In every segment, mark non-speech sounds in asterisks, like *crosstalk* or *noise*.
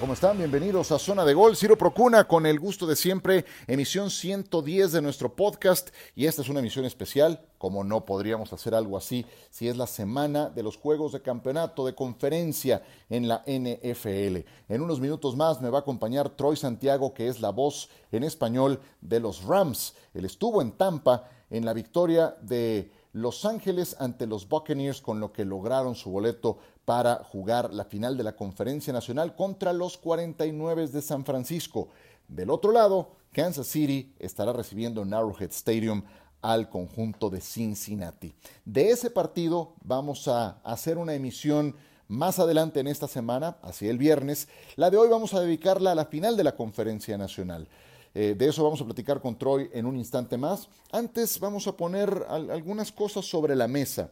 ¿cómo están? Bienvenidos a Zona de Gol. Ciro Procuna con el gusto de siempre, emisión 110 de nuestro podcast y esta es una emisión especial, como no podríamos hacer algo así si es la semana de los Juegos de Campeonato de Conferencia en la NFL. En unos minutos más me va a acompañar Troy Santiago, que es la voz en español de los Rams. Él estuvo en Tampa en la victoria de Los Ángeles ante los Buccaneers, con lo que lograron su boleto para jugar la final de la Conferencia Nacional contra los 49 de San Francisco. Del otro lado, Kansas City estará recibiendo en Arrowhead Stadium al conjunto de Cincinnati. De ese partido vamos a hacer una emisión más adelante en esta semana, hacia el viernes. La de hoy vamos a dedicarla a la final de la Conferencia Nacional. Eh, de eso vamos a platicar con Troy en un instante más. Antes vamos a poner algunas cosas sobre la mesa.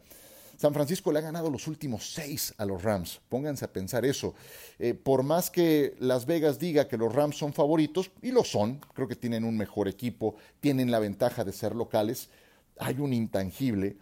San Francisco le ha ganado los últimos seis a los Rams. Pónganse a pensar eso. Eh, por más que Las Vegas diga que los Rams son favoritos, y lo son, creo que tienen un mejor equipo, tienen la ventaja de ser locales, hay un intangible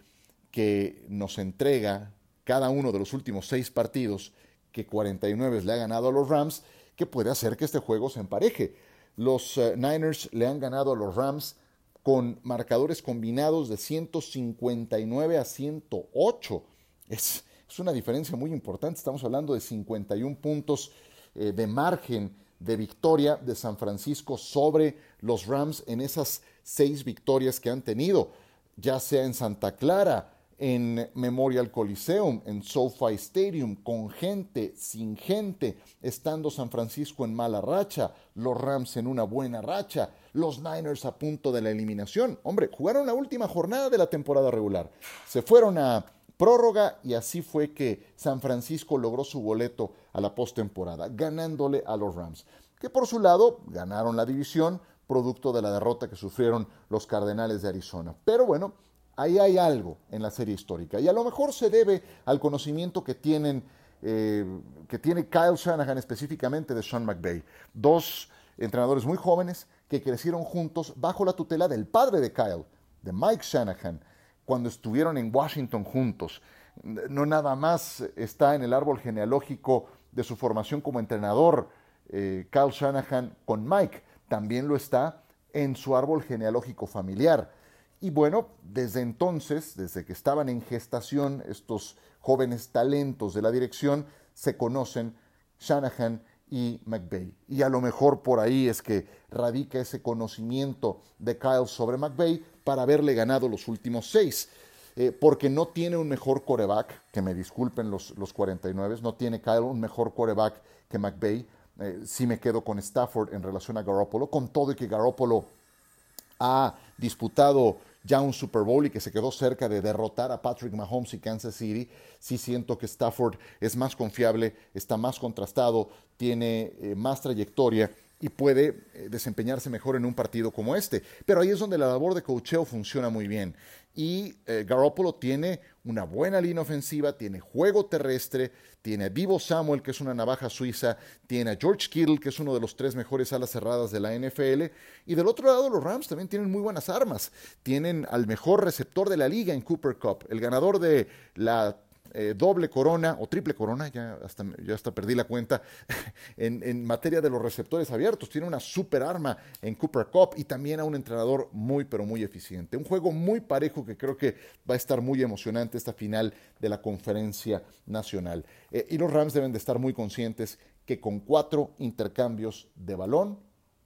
que nos entrega cada uno de los últimos seis partidos que 49 le ha ganado a los Rams, que puede hacer que este juego se empareje. Los eh, Niners le han ganado a los Rams con marcadores combinados de 159 a 108. Es, una diferencia muy importante, estamos hablando de 51 puntos eh, de margen de victoria de San Francisco sobre los Rams en esas seis victorias que han tenido, ya sea en Santa Clara, en Memorial Coliseum, en SoFi Stadium, con gente, sin gente, estando San Francisco en mala racha, los Rams en una buena racha, los Niners a punto de la eliminación. Hombre, jugaron la última jornada de la temporada regular, se fueron a prórroga y así fue que San Francisco logró su boleto a la postemporada, ganándole a los Rams, que por su lado ganaron la división, producto de la derrota que sufrieron los Cardenales de Arizona. Pero bueno, ahí hay algo en la serie histórica. Y a lo mejor se debe al conocimiento que tienen, eh, que tiene Kyle Shanahan específicamente de Sean McVay. Dos entrenadores muy jóvenes que crecieron juntos bajo la tutela del padre de Kyle, de Mike Shanahan, cuando estuvieron en Washington juntos. No nada más está en el árbol genealógico de su formación como entrenador eh, Kyle Shanahan con Mike, también lo está en su árbol genealógico familiar. Y bueno, desde entonces, desde que estaban en gestación, estos jóvenes talentos de la dirección se conocen Shanahan y McVeigh. Y a lo mejor por ahí es que radica ese conocimiento de Kyle sobre McVeigh para haberle ganado los últimos seis. Eh, porque no tiene un mejor coreback, que me disculpen los, los 49, no tiene Kyle un mejor coreback que McVeigh. Eh, si me quedo con Stafford en relación a Garoppolo, con todo y que Garoppolo ha disputado ya un Super Bowl y que se quedó cerca de derrotar a Patrick Mahomes y Kansas City, sí siento que Stafford es más confiable, está más contrastado, tiene eh, más trayectoria y puede eh, desempeñarse mejor en un partido como este. Pero ahí es donde la labor de coacheo funciona muy bien. Y eh, Garoppolo tiene una buena línea ofensiva, tiene juego terrestre, tiene a Divo Samuel, que es una navaja suiza, tiene a George Kittle, que es uno de los tres mejores alas cerradas de la NFL, y del otro lado los Rams también tienen muy buenas armas. Tienen al mejor receptor de la liga en Cooper Cup, el ganador de la eh, doble corona o triple corona, ya hasta, ya hasta perdí la cuenta, *laughs* en, en, materia de los receptores abiertos. Tiene una super arma en Cooper Cup y también a un entrenador muy, pero muy eficiente. Un juego muy parejo que creo que va a estar muy emocionante esta final de la conferencia nacional. Eh, y los Rams deben de estar muy conscientes que con cuatro intercambios de balón,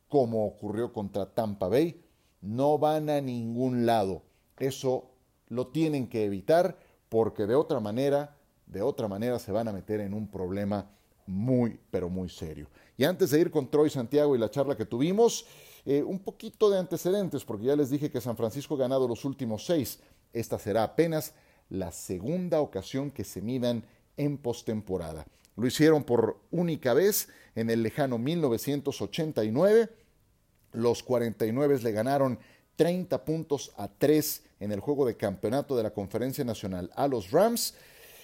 como ocurrió contra Tampa Bay, no van a ningún lado. Eso lo tienen que evitar porque de otra manera, de otra manera se van a meter en un problema muy, pero muy serio. Y antes de ir con Troy Santiago y la charla que tuvimos, eh, un poquito de antecedentes, porque ya les dije que San Francisco ha ganado los últimos seis. Esta será apenas la segunda ocasión que se midan en postemporada. Lo hicieron por única vez en el lejano 1989. Los 49 le ganaron 30 puntos a 3 en el juego de campeonato de la Conferencia Nacional a los Rams.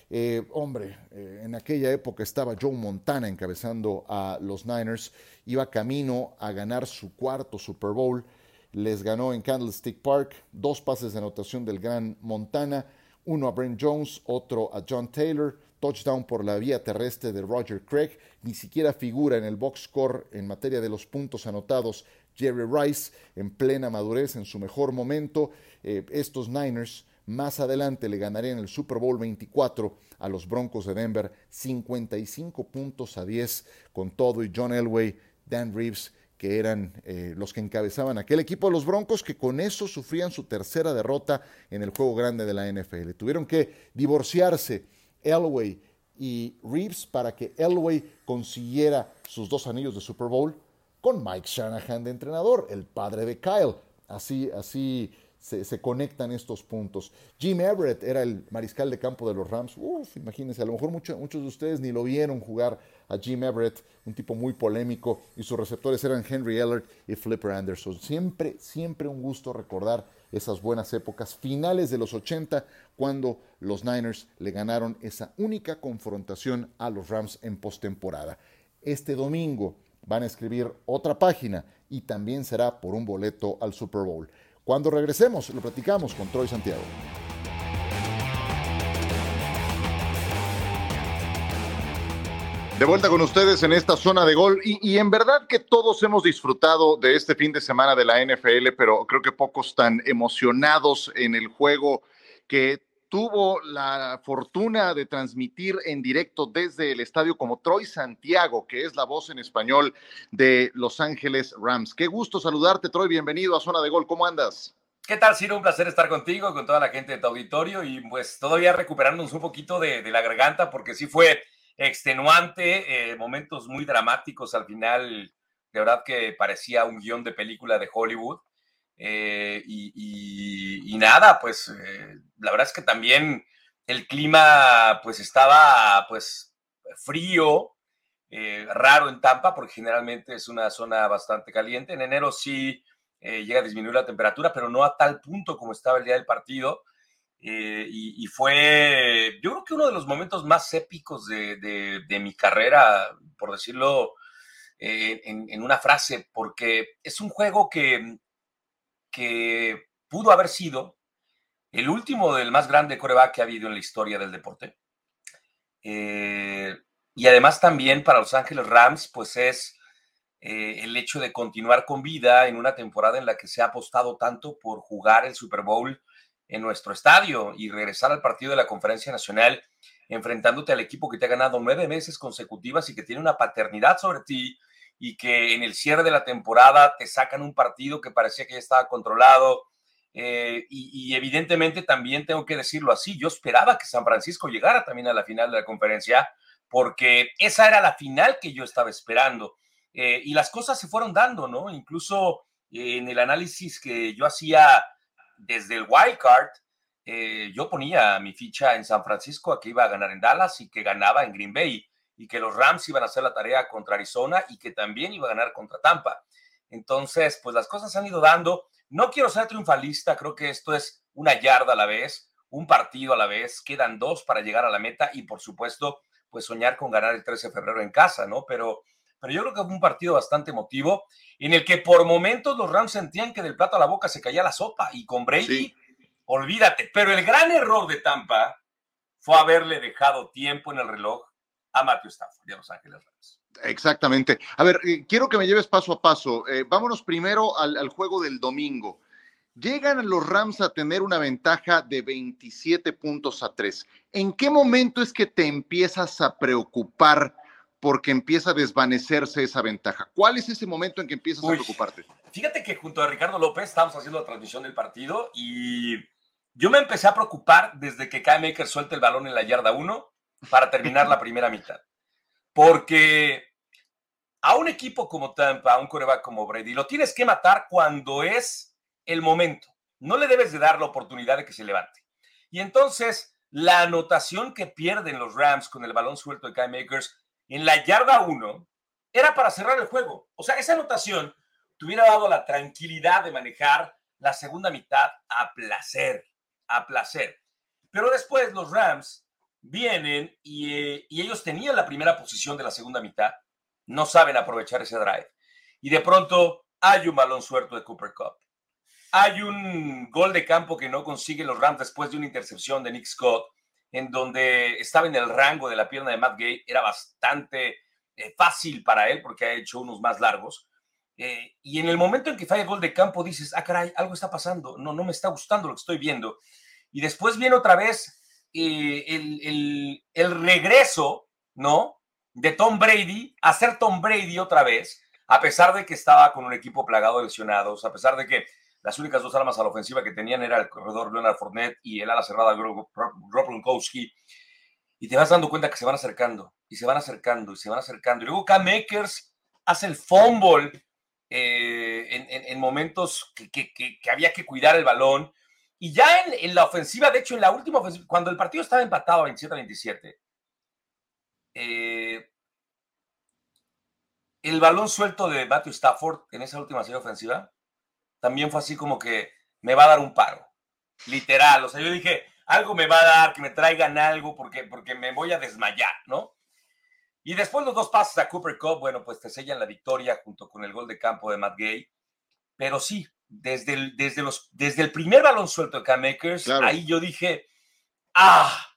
Eh, hombre, eh, en aquella época estaba Joe Montana encabezando a los Niners, iba camino a ganar su cuarto Super Bowl, les ganó en Candlestick Park, dos pases de anotación del gran Montana, uno a Brent Jones, otro a John Taylor, touchdown por la vía terrestre de Roger Craig, ni siquiera figura en el box score en materia de los puntos anotados Jerry Rice en plena madurez, en su mejor momento. Eh, estos Niners más adelante le ganarían el Super Bowl 24 a los Broncos de Denver, 55 puntos a 10 con todo y John Elway, Dan Reeves, que eran eh, los que encabezaban aquel equipo de los Broncos, que con eso sufrían su tercera derrota en el juego grande de la NFL. Tuvieron que divorciarse Elway y Reeves para que Elway consiguiera sus dos anillos de Super Bowl con Mike Shanahan de entrenador, el padre de Kyle. Así, así se, conectan estos puntos. Jim Everett era el mariscal de campo de los Rams. Uf, imagínense, a lo mejor muchos de ustedes ni lo vieron jugar a Jim Everett, un tipo muy polémico, y sus receptores eran Henry Ellert y Flipper Anderson. Siempre, siempre un gusto recordar esas buenas épocas, finales de los 80, cuando los Niners le ganaron esa única confrontación a los Rams en postemporada. Este domingo van a escribir otra página y también será por un boleto al Super Bowl. Cuando regresemos, lo platicamos con Troy Santiago. De vuelta con ustedes en esta zona de gol y, en verdad que todos hemos disfrutado de este fin de semana de la NFL, pero creo que pocos tan emocionados en el juego que tuvo la fortuna de transmitir en directo desde el estadio como Troy Santiago, que es la voz en español de Los Ángeles Rams. Qué gusto saludarte, Troy. Bienvenido a Zona de Gol. ¿Cómo andas? ¿Qué tal, Ciro? Un placer estar contigo, con toda la gente de tu auditorio y pues todavía recuperándonos un poquito de, la garganta porque sí fue extenuante, eh, momentos muy dramáticos al final, de verdad que parecía un guion de película de Hollywood. Eh, y, nada, pues eh, la verdad es que también el clima pues estaba pues frío, eh, raro en Tampa, porque generalmente es una zona bastante caliente. En enero sí llega a disminuir la temperatura, pero no a tal punto como estaba el día del partido. Y, fue, yo creo que uno de los momentos más épicos de, mi carrera, por decirlo en una frase, porque es un juego que que pudo haber sido el último del más grande coreback que ha habido en la historia del deporte. Eh, y además también para Los Ángeles Rams, pues es eh, el hecho de continuar con vida en una temporada en la que se ha apostado tanto por jugar el Super Bowl en nuestro estadio y regresar al partido de la Conferencia Nacional enfrentándote al equipo que te ha ganado nueve meses consecutivas y que tiene una paternidad sobre ti y que en el cierre de la temporada te sacan un partido que parecía que ya estaba controlado. Eh, y, evidentemente también tengo que decirlo así, yo esperaba que San Francisco llegara también a la final de la conferencia, porque esa era la final que yo estaba esperando. Eh, y las cosas se fueron dando, ¿no? Incluso eh, en el análisis que yo hacía desde el wild card, yo ponía mi ficha en San Francisco a que iba a ganar en Dallas y que ganaba en Green Bay y que los Rams iban a hacer la tarea contra Arizona y que también iba a ganar contra Tampa. Entonces, pues las cosas han ido dando. No quiero ser triunfalista, creo que esto es una yarda a la vez, un partido a la vez, quedan dos para llegar a la meta y por supuesto, pues soñar con ganar el 13 de febrero en casa, ¿no? Pero, pero yo creo que fue un partido bastante emotivo en el que por momentos los Rams sentían que del plato a la boca se caía la sopa y con Brady, olvídate. Pero el gran error de Tampa fue haberle dejado tiempo en el reloj a Matthew Stafford y a Los Ángeles Rams. Exactamente. A ver, eh, quiero que me lleves paso a paso. Eh, vámonos primero al, juego del domingo. Llegan los Rams a tener una ventaja de 27 puntos a 3. ¿En qué momento es que te empiezas a preocupar porque empieza a desvanecerse esa ventaja? ¿Cuál es ese momento en que empiezas a preocuparte? Fíjate que junto a Ricardo López estábamos haciendo la transmisión del partido y yo me empecé a preocupar desde que Kyle Maker suelta el balón en la yarda 1 para terminar la primera mitad. Porque a un equipo como Tampa, a un coreback como Brady, lo tienes que matar cuando es el momento. No le debes de dar la oportunidad de que se levante. Y entonces, la anotación que pierden los Rams con el balón suelto de Kai Makers en la yarda 1 era para cerrar el juego. O sea, esa anotación te hubiera dado la tranquilidad de manejar la segunda mitad a placer, a placer. Pero después los Rams vienen eh, y, ellos tenían la primera posición de la segunda mitad, no saben aprovechar ese drive. Y de pronto hay un balón suelto de Cooper Cup. Hay un gol de campo que no consiguen los Rams después de una intercepción de Nick Scott. en donde estaba en el rango de la pierna de Matt Gay, era bastante eh, fácil para él porque ha hecho unos más largos. Eh, y en el momento en que falla el gol de campo dices, ah, caray, algo está pasando, no, no me está gustando lo que estoy viendo. Y después viene otra vez eh, el, el, regreso, ¿no? De Tom Brady, a ser Tom Brady otra vez, a pesar de que estaba con un equipo plagado de lesionados, a pesar de que las únicas dos armas a la ofensiva que tenían era el corredor Leonard Fournette y el ala cerrada Rob Gronkowski. Y te vas dando cuenta que se van acercando, y se van acercando, y se van acercando. Y luego Cam Makers hace el fumble eh, en, momentos que, había que cuidar el balón. Y ya en, la ofensiva, de hecho, en la última ofensiva, cuando el partido estaba empatado 27-27, eh, el balón suelto de Matthew Stafford en esa última serie ofensiva también fue así como que me va a dar un paro. Literal. O sea, yo dije, algo me va a dar, que me traigan algo porque, porque me voy a desmayar, ¿no? Y después los dos pases a Cooper Cup, bueno, pues te sellan la victoria junto con el gol de campo de Matt Gay. Pero sí, desde el, desde los, desde el primer balón suelto de Cam Makers, ahí yo dije, ah,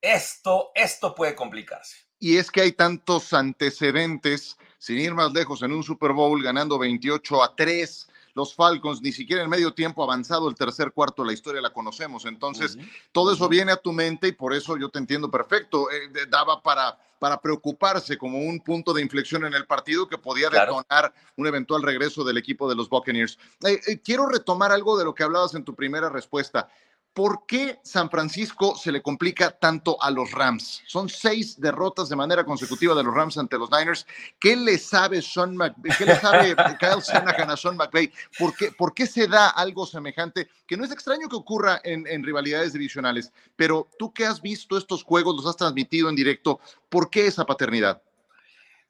esto, esto puede complicarse. Y es que hay tantos antecedentes, sin ir más lejos, en un Super Bowl ganando 28 a 3 los Falcons, ni siquiera en medio tiempo avanzado el tercer cuarto, la historia la conocemos. Entonces, todo eso viene a tu mente y por eso yo te entiendo perfecto. Eh, daba para, para preocuparse como un punto de inflexión en el partido que podía detonar un eventual regreso del equipo de los Buccaneers. Eh, eh, quiero retomar algo de lo que hablabas en tu primera respuesta. ¿Por qué San Francisco se le complica tanto a los Rams? Son seis derrotas de manera consecutiva de los Rams ante los Niners. ¿Qué le sabe Sean ¿Qué le sabe *laughs* Kyle Shanahan a Sean McVay? ¿Por qué, ¿Por qué se da algo semejante? Que no es extraño que ocurra en, en, rivalidades divisionales, pero tú que has visto estos juegos, los has transmitido en directo, ¿por qué esa paternidad?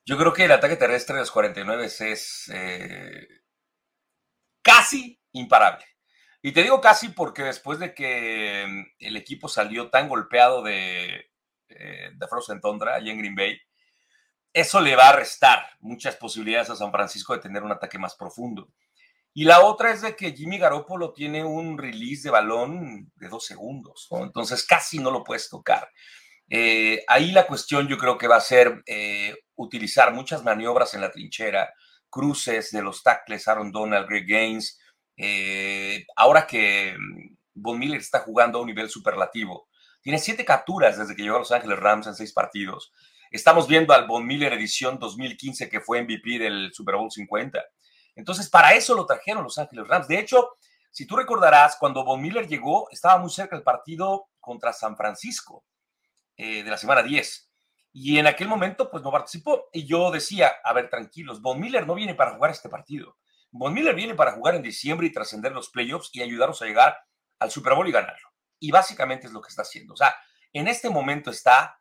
Yo creo que el ataque terrestre de los 49 es eh, casi imparable. Y te digo casi porque después de que mm, el equipo salió tan golpeado de, eh, de Frozen Tundra y en Green Bay, eso le va a restar muchas posibilidades a San Francisco de tener un ataque más profundo. Y la otra es de que Jimmy Garoppolo tiene un release de balón de dos segundos, entonces casi no lo puedes tocar. Eh, ahí la cuestión yo creo que va a ser eh, utilizar muchas maniobras en la trinchera, cruces de los tackles Aaron Donald, Greg Gaines, eh, ahora que mm, Von Miller está jugando a un nivel superlativo, tiene siete capturas desde que llegó a Los Ángeles Rams en seis partidos. Estamos viendo al Von Miller edición 2015 que fue MVP del Super Bowl 50. Entonces, para eso lo trajeron Los Ángeles Rams. De hecho, si tú recordarás, cuando Von Miller llegó, estaba muy cerca del partido contra San Francisco eh, de la semana 10. Y en aquel momento, pues no participó. Y yo decía, a ver, tranquilos, Von Miller no viene para jugar este partido. Von Miller viene para jugar en diciembre y trascender los playoffs y ayudarnos a llegar al Super Bowl y ganarlo. Y básicamente es lo que está haciendo. O sea, en este momento está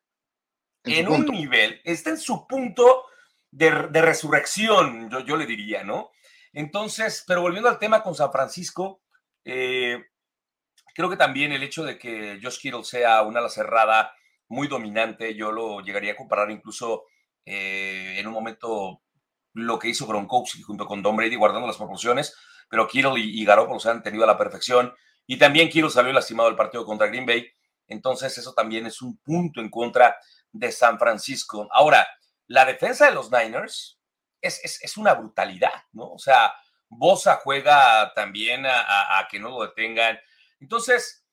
en, un nivel, está en su punto de, resurrección, yo, yo, le diría, ¿no? Entonces, pero volviendo al tema con San Francisco, eh, creo que también el hecho de que Josh Kittle sea una ala cerrada muy dominante, yo lo llegaría a comparar incluso eh, en un momento lo que hizo Gronkowski junto con Don Brady guardando las proporciones, pero Kittle y, Garoppolo se han tenido a la perfección y también Kittle salió lastimado del partido contra Green Bay, entonces eso también es un punto en contra de San Francisco. Ahora, la defensa de los Niners es, una brutalidad, ¿no? O sea, Bosa juega también a, que no lo detengan. Entonces,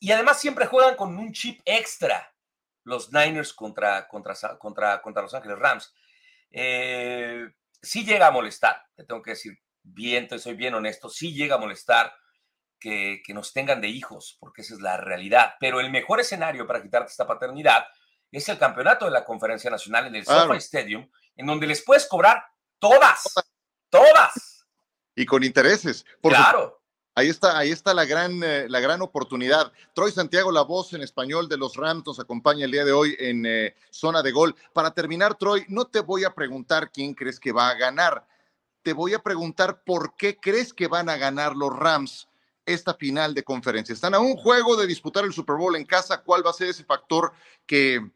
y además siempre juegan con un chip extra los Niners contra, contra, contra, contra Los Ángeles Rams. Eh, sí llega a molestar, te tengo que decir bien, soy bien honesto, sí llega a molestar que, nos tengan de hijos, porque esa es la realidad. Pero el mejor escenario para quitarte esta paternidad es el campeonato de la Conferencia Nacional en el SoFi Stadium, en donde les puedes cobrar todas, todas. Y con intereses. Por claro. Ahí está, ahí está la gran, eh, la gran oportunidad. Troy Santiago, la voz en español de los Rams, nos acompaña el día de hoy en eh, zona de gol. Para terminar, Troy, no te voy a preguntar quién crees que va a ganar. Te voy a preguntar por qué crees que van a ganar los Rams esta final de conferencia. Están a un juego de disputar el Super Bowl en casa. ¿Cuál va a ser ese factor que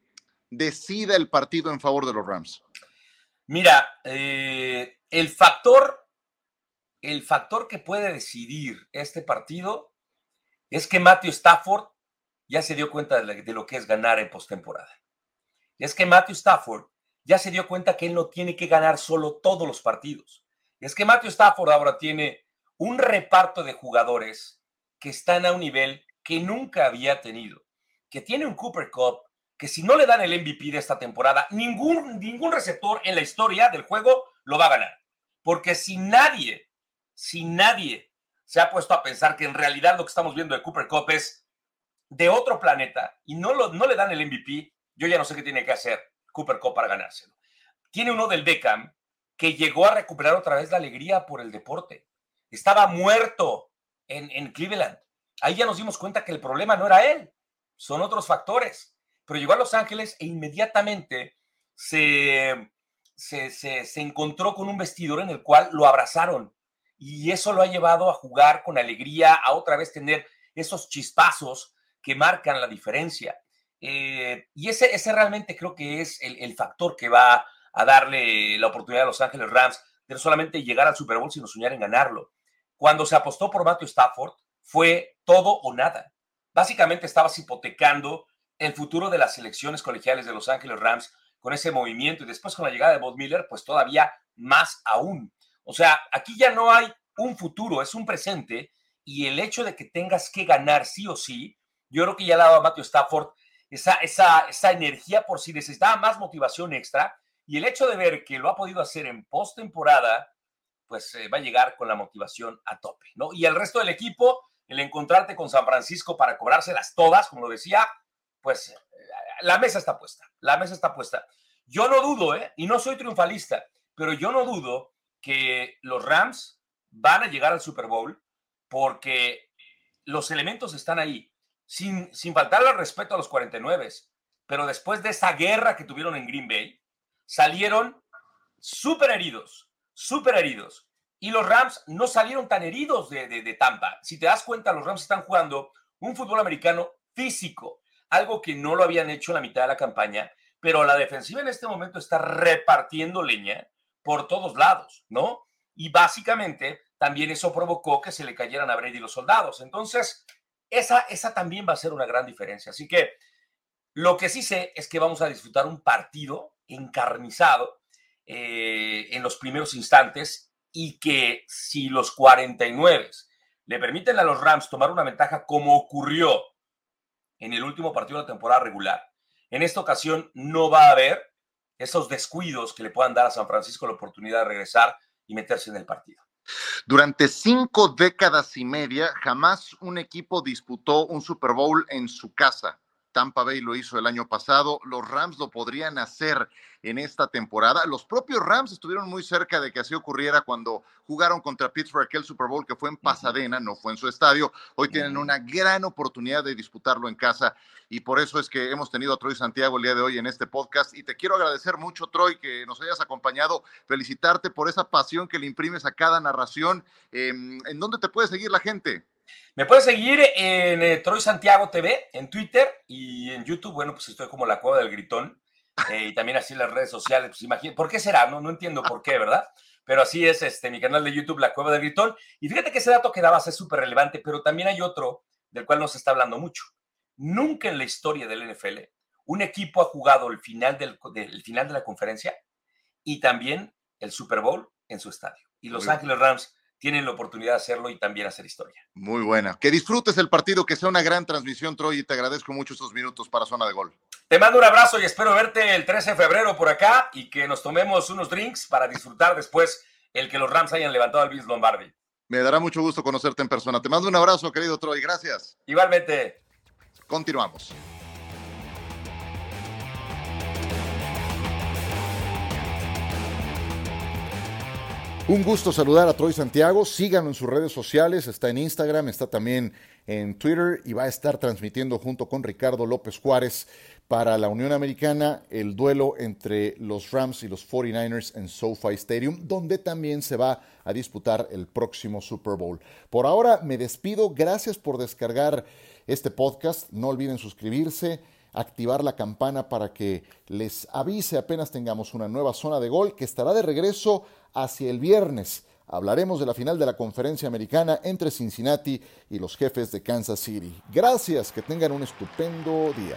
decida el partido en favor de los Rams? Mira, eh, el factor el factor que puede decidir este partido es que Matthew Stafford ya se dio cuenta de lo que es ganar en postemporada. Es que Matthew Stafford ya se dio cuenta que él no tiene que ganar solo todos los partidos. Es que Matthew Stafford ahora tiene un reparto de jugadores que están a un nivel que nunca había tenido, que tiene un Cooper Cup, que si no le dan el MVP de esta temporada, ningún, ningún receptor en la historia del juego lo va a ganar. Porque si nadie, si nadie se ha puesto a pensar que en realidad lo que estamos viendo de Cooper Cup es de otro planeta y no, lo, no le dan el MVP, yo ya no sé qué tiene que hacer Cooper Cup para ganárselo. Tiene uno del Beckham que llegó a recuperar otra vez la alegría por el deporte. Estaba muerto en, en Cleveland. Ahí ya nos dimos cuenta que el problema no era él, son otros factores. Pero llegó a Los Ángeles e inmediatamente se, se, se, se encontró con un vestidor en el cual lo abrazaron. Y eso lo ha llevado a jugar con alegría, a otra vez tener esos chispazos que marcan la diferencia. Eh, y ese, ese realmente creo que es el, factor que va a darle la oportunidad a Los Ángeles Rams de no solamente llegar al Super Bowl, sino soñar en ganarlo. Cuando se apostó por Matthew Stafford, fue todo o nada. Básicamente estabas hipotecando el futuro de las selecciones colegiales de Los Ángeles Rams con ese movimiento y después con la llegada de Bob Miller, pues todavía más aún. O sea, aquí ya no hay un futuro, es un presente y el hecho de que tengas que ganar sí o sí, yo creo que ya le ha dado a Matthew Stafford esa, esa, esa energía por si necesitaba más motivación extra. Y el hecho de ver que lo ha podido hacer en postemporada, pues eh, va a llegar con la motivación a tope, ¿no? Y el resto del equipo, el encontrarte con San Francisco para cobrárselas todas, como lo decía, pues eh, la mesa está puesta, la mesa está puesta. Yo no dudo, ¿eh? Y no soy triunfalista, pero yo no dudo que los Rams van a llegar al Super Bowl porque los elementos están ahí sin, sin faltarle al respeto a los 49, pero después de esa guerra que tuvieron en Green Bay, salieron súper heridos, súper heridos. Y los Rams no salieron tan heridos de, de, Tampa. Si te das cuenta, los Rams están jugando un fútbol americano físico, algo que no lo habían hecho en la mitad de la campaña, pero la defensiva en este momento está repartiendo leña por todos lados, ¿no? Y básicamente también eso provocó que se le cayeran a Brady los soldados. Entonces, esa, esa también va a ser una gran diferencia. Así que lo que sí sé es que vamos a disfrutar un partido encarnizado eh, en los primeros instantes y que si los 49 le permiten a los Rams tomar una ventaja como ocurrió en el último partido de la temporada regular, en esta ocasión no va a haber esos descuidos que le puedan dar a San Francisco la oportunidad de regresar y meterse en el partido. Durante cinco décadas y media, jamás un equipo disputó un Super Bowl en su casa. Tampa Bay lo hizo el año pasado, los Rams lo podrían hacer en esta temporada. Los propios Rams estuvieron muy cerca de que así ocurriera cuando jugaron contra Pittsburgh aquel Super Bowl que fue en Pasadena, no fue en su estadio. Hoy tienen una gran oportunidad de disputarlo en casa y por eso es que hemos tenido a Troy Santiago el día de hoy en este podcast y te quiero agradecer mucho Troy que nos hayas acompañado, felicitarte por esa pasión que le imprimes a cada narración. Em, ¿En dónde te puede seguir la gente? Me puedes seguir en eh, Troy Santiago TV, en Twitter y en YouTube. Bueno, pues estoy como la cueva del gritón. Eh, y también así las redes sociales. Pues imagínate, ¿por qué será? No, no entiendo por qué, ¿verdad? Pero así es este, mi canal de YouTube, La Cueva del Gritón. Y fíjate que ese dato que dabas es súper relevante, pero también hay otro del cual no se está hablando mucho. Nunca en la historia del NFL un equipo ha jugado el final, del, del final de la conferencia y también el Super Bowl en su estadio. Y Los Ángeles Rams tienen la oportunidad de hacerlo y también hacer historia. Muy buena. Que disfrutes el partido, que sea una gran transmisión, Troy, y te agradezco mucho estos minutos para Zona de Gol. Te mando un abrazo y espero verte el 13 de febrero por acá y que nos tomemos unos drinks para disfrutar después el que los Rams hayan levantado al Vince Lombardi. Me dará mucho gusto conocerte en persona. Te mando un abrazo, querido Troy. Gracias. Igualmente. Continuamos. Un gusto saludar a Troy Santiago. Síganlo en sus redes sociales. Está en Instagram, está también en Twitter y va a estar transmitiendo junto con Ricardo López Juárez para la Unión Americana el duelo entre los Rams y los 49ers en SoFi Stadium, donde también se va a disputar el próximo Super Bowl. Por ahora me despido. Gracias por descargar este podcast. No olviden suscribirse activar la campana para que les avise apenas tengamos una nueva zona de gol que estará de regreso hacia el viernes hablaremos de la final de la conferencia americana entre Cincinnati y los jefes de Kansas City. Gracias, que tengan un estupendo día.